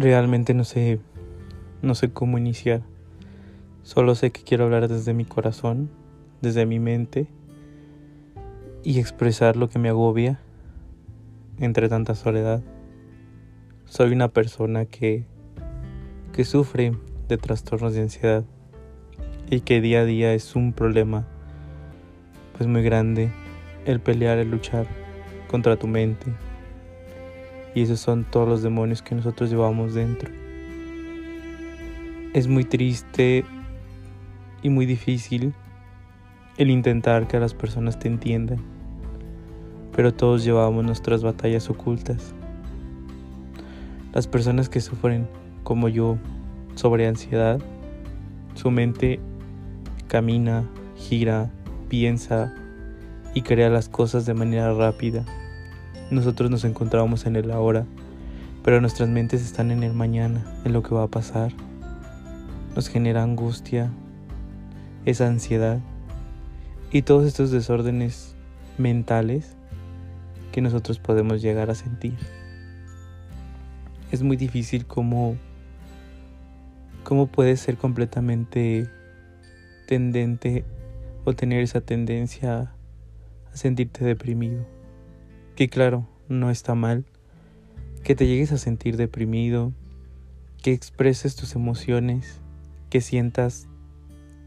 Realmente no sé, no sé cómo iniciar. Solo sé que quiero hablar desde mi corazón, desde mi mente y expresar lo que me agobia entre tanta soledad. Soy una persona que, que sufre de trastornos de ansiedad y que día a día es un problema pues muy grande el pelear, el luchar contra tu mente, y esos son todos los demonios que nosotros llevamos dentro. Es muy triste y muy difícil el intentar que las personas te entiendan, pero todos llevamos nuestras batallas ocultas. Las personas que sufren, como yo, sobre ansiedad, su mente camina, gira, piensa y crea las cosas de manera rápida nosotros nos encontramos en el ahora, pero nuestras mentes están en el mañana, en lo que va a pasar. Nos genera angustia, esa ansiedad y todos estos desórdenes mentales que nosotros podemos llegar a sentir. Es muy difícil cómo, cómo puedes ser completamente tendente o tener esa tendencia a sentirte deprimido que claro, no está mal, que te llegues a sentir deprimido, que expreses tus emociones, que sientas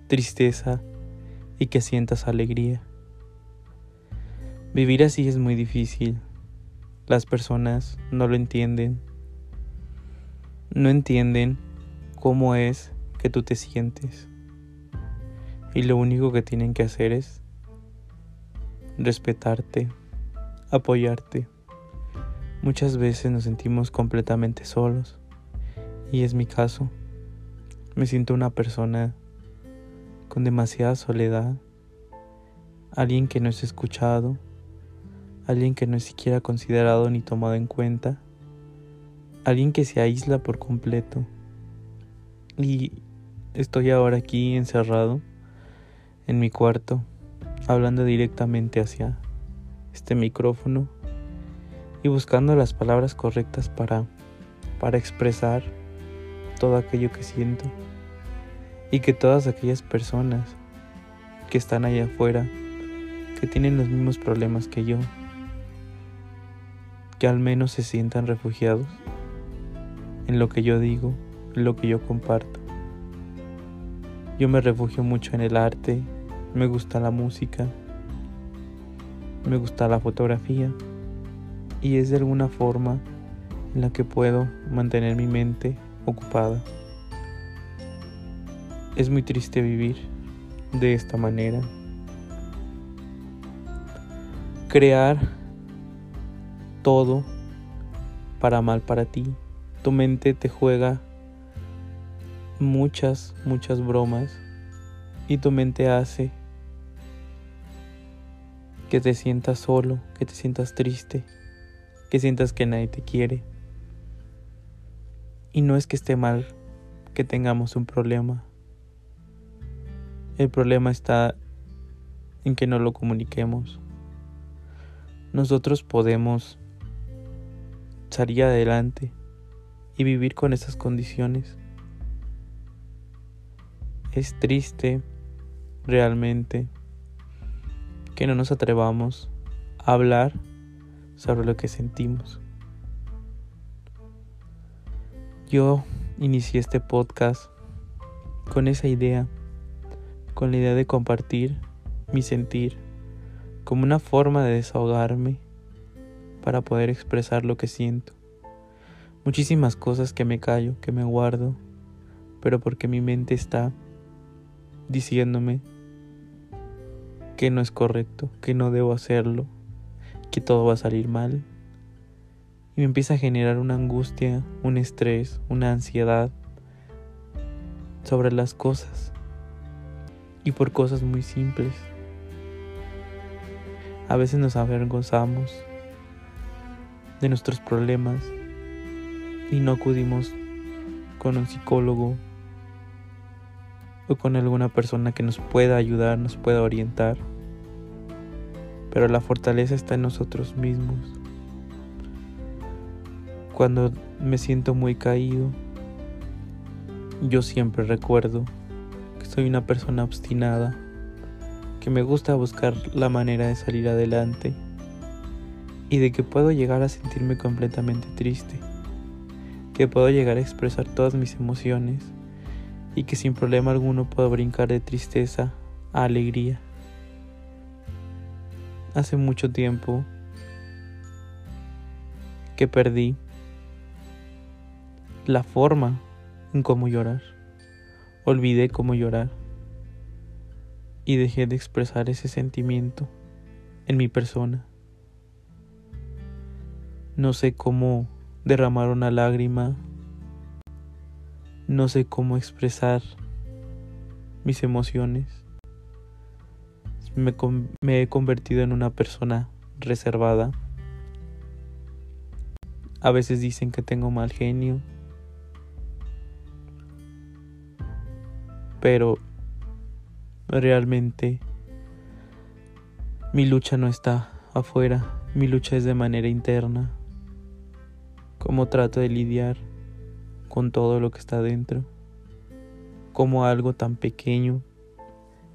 tristeza y que sientas alegría. Vivir así es muy difícil. Las personas no lo entienden. No entienden cómo es que tú te sientes. Y lo único que tienen que hacer es respetarte apoyarte. Muchas veces nos sentimos completamente solos y es mi caso. Me siento una persona con demasiada soledad, alguien que no es escuchado, alguien que no es siquiera considerado ni tomado en cuenta, alguien que se aísla por completo. Y estoy ahora aquí encerrado en mi cuarto, hablando directamente hacia este micrófono y buscando las palabras correctas para, para expresar todo aquello que siento y que todas aquellas personas que están allá afuera, que tienen los mismos problemas que yo, que al menos se sientan refugiados en lo que yo digo, en lo que yo comparto. Yo me refugio mucho en el arte, me gusta la música, me gusta la fotografía y es de alguna forma en la que puedo mantener mi mente ocupada. Es muy triste vivir de esta manera. Crear todo para mal para ti. Tu mente te juega muchas, muchas bromas y tu mente hace que te sientas solo, que te sientas triste, que sientas que nadie te quiere. Y no es que esté mal que tengamos un problema. El problema está en que no lo comuniquemos. Nosotros podemos salir adelante y vivir con esas condiciones. Es triste realmente que no nos atrevamos a hablar sobre lo que sentimos. Yo inicié este podcast con esa idea, con la idea de compartir mi sentir como una forma de desahogarme para poder expresar lo que siento. Muchísimas cosas que me callo, que me guardo, pero porque mi mente está diciéndome que no es correcto, que no debo hacerlo, que todo va a salir mal. Y me empieza a generar una angustia, un estrés, una ansiedad sobre las cosas. Y por cosas muy simples. A veces nos avergonzamos de nuestros problemas y no acudimos con un psicólogo o con alguna persona que nos pueda ayudar, nos pueda orientar pero la fortaleza está en nosotros mismos. Cuando me siento muy caído, yo siempre recuerdo que soy una persona obstinada, que me gusta buscar la manera de salir adelante y de que puedo llegar a sentirme completamente triste, que puedo llegar a expresar todas mis emociones y que sin problema alguno puedo brincar de tristeza a alegría. Hace mucho tiempo que perdí la forma en cómo llorar. Olvidé cómo llorar y dejé de expresar ese sentimiento en mi persona. No sé cómo derramar una lágrima, no sé cómo expresar mis emociones. Me, he convertido en una persona reservada. A veces dicen que tengo mal genio, pero realmente mi lucha no está afuera, mi lucha es de manera interna. Cómo trato de lidiar con todo lo que está dentro. Cómo algo tan pequeño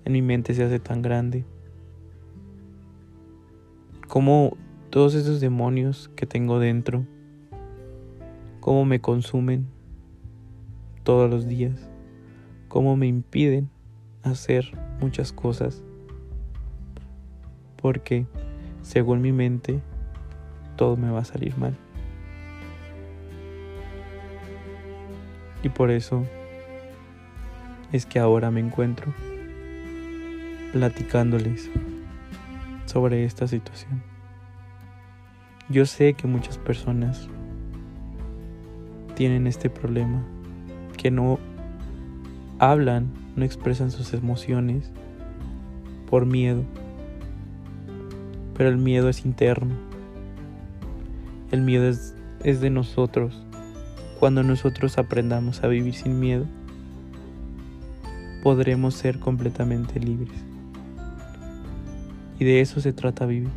en mi mente se hace tan grande. Cómo todos esos demonios que tengo dentro, cómo me consumen todos los días cómo me impiden hacer muchas cosas. Porque, según mi mente, todo me va a salir mal. Y por eso es que ahora me encuentro platicándoles sobre esta situación. Yo sé que muchas personas tienen este problema, que no hablan, no expresan sus emociones por miedo. Pero el miedo es interno. El miedo es, es de nosotros. Cuando nosotros aprendamos a vivir sin miedo, podremos ser completamente libres. Y de eso se trata vivir.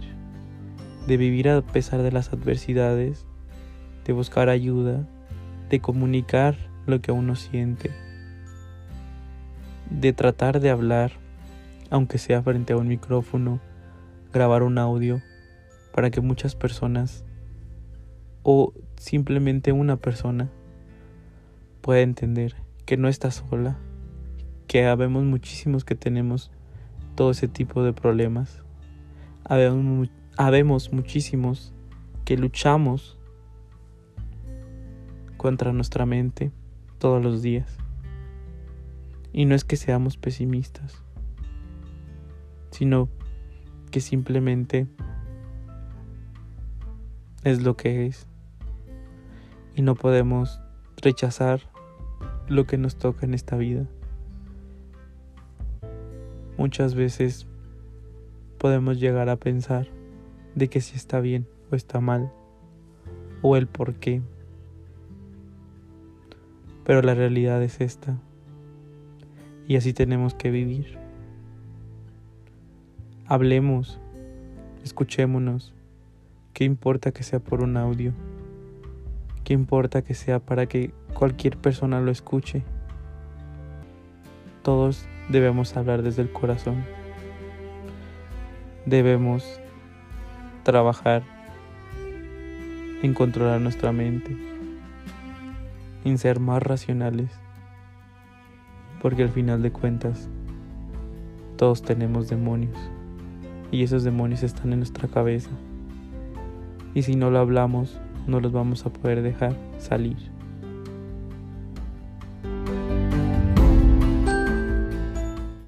De vivir a pesar de las adversidades, de buscar ayuda, de comunicar lo que uno siente de tratar de hablar, aunque sea frente a un micrófono, grabar un audio, para que muchas personas o simplemente una persona pueda entender que no está sola, que habemos muchísimos que tenemos todo ese tipo de problemas. Habemos, habemos muchísimos que luchamos contra nuestra mente todos los días. Y no es que seamos pesimistas, sino que simplemente es lo que es. Y no podemos rechazar lo que nos toca en esta vida. Muchas veces podemos llegar a pensar de que si está bien o está mal, o el por qué. Pero la realidad es esta. Y así tenemos que vivir. Hablemos, escuchémonos. ¿Qué importa que sea por un audio? ¿Qué importa que sea para que cualquier persona lo escuche? Todos debemos hablar desde el corazón. Debemos trabajar en controlar nuestra mente, en ser más racionales porque al final de cuentas, todos tenemos demonios. Y esos demonios están en nuestra cabeza. Y si no lo hablamos, no los vamos a poder dejar salir.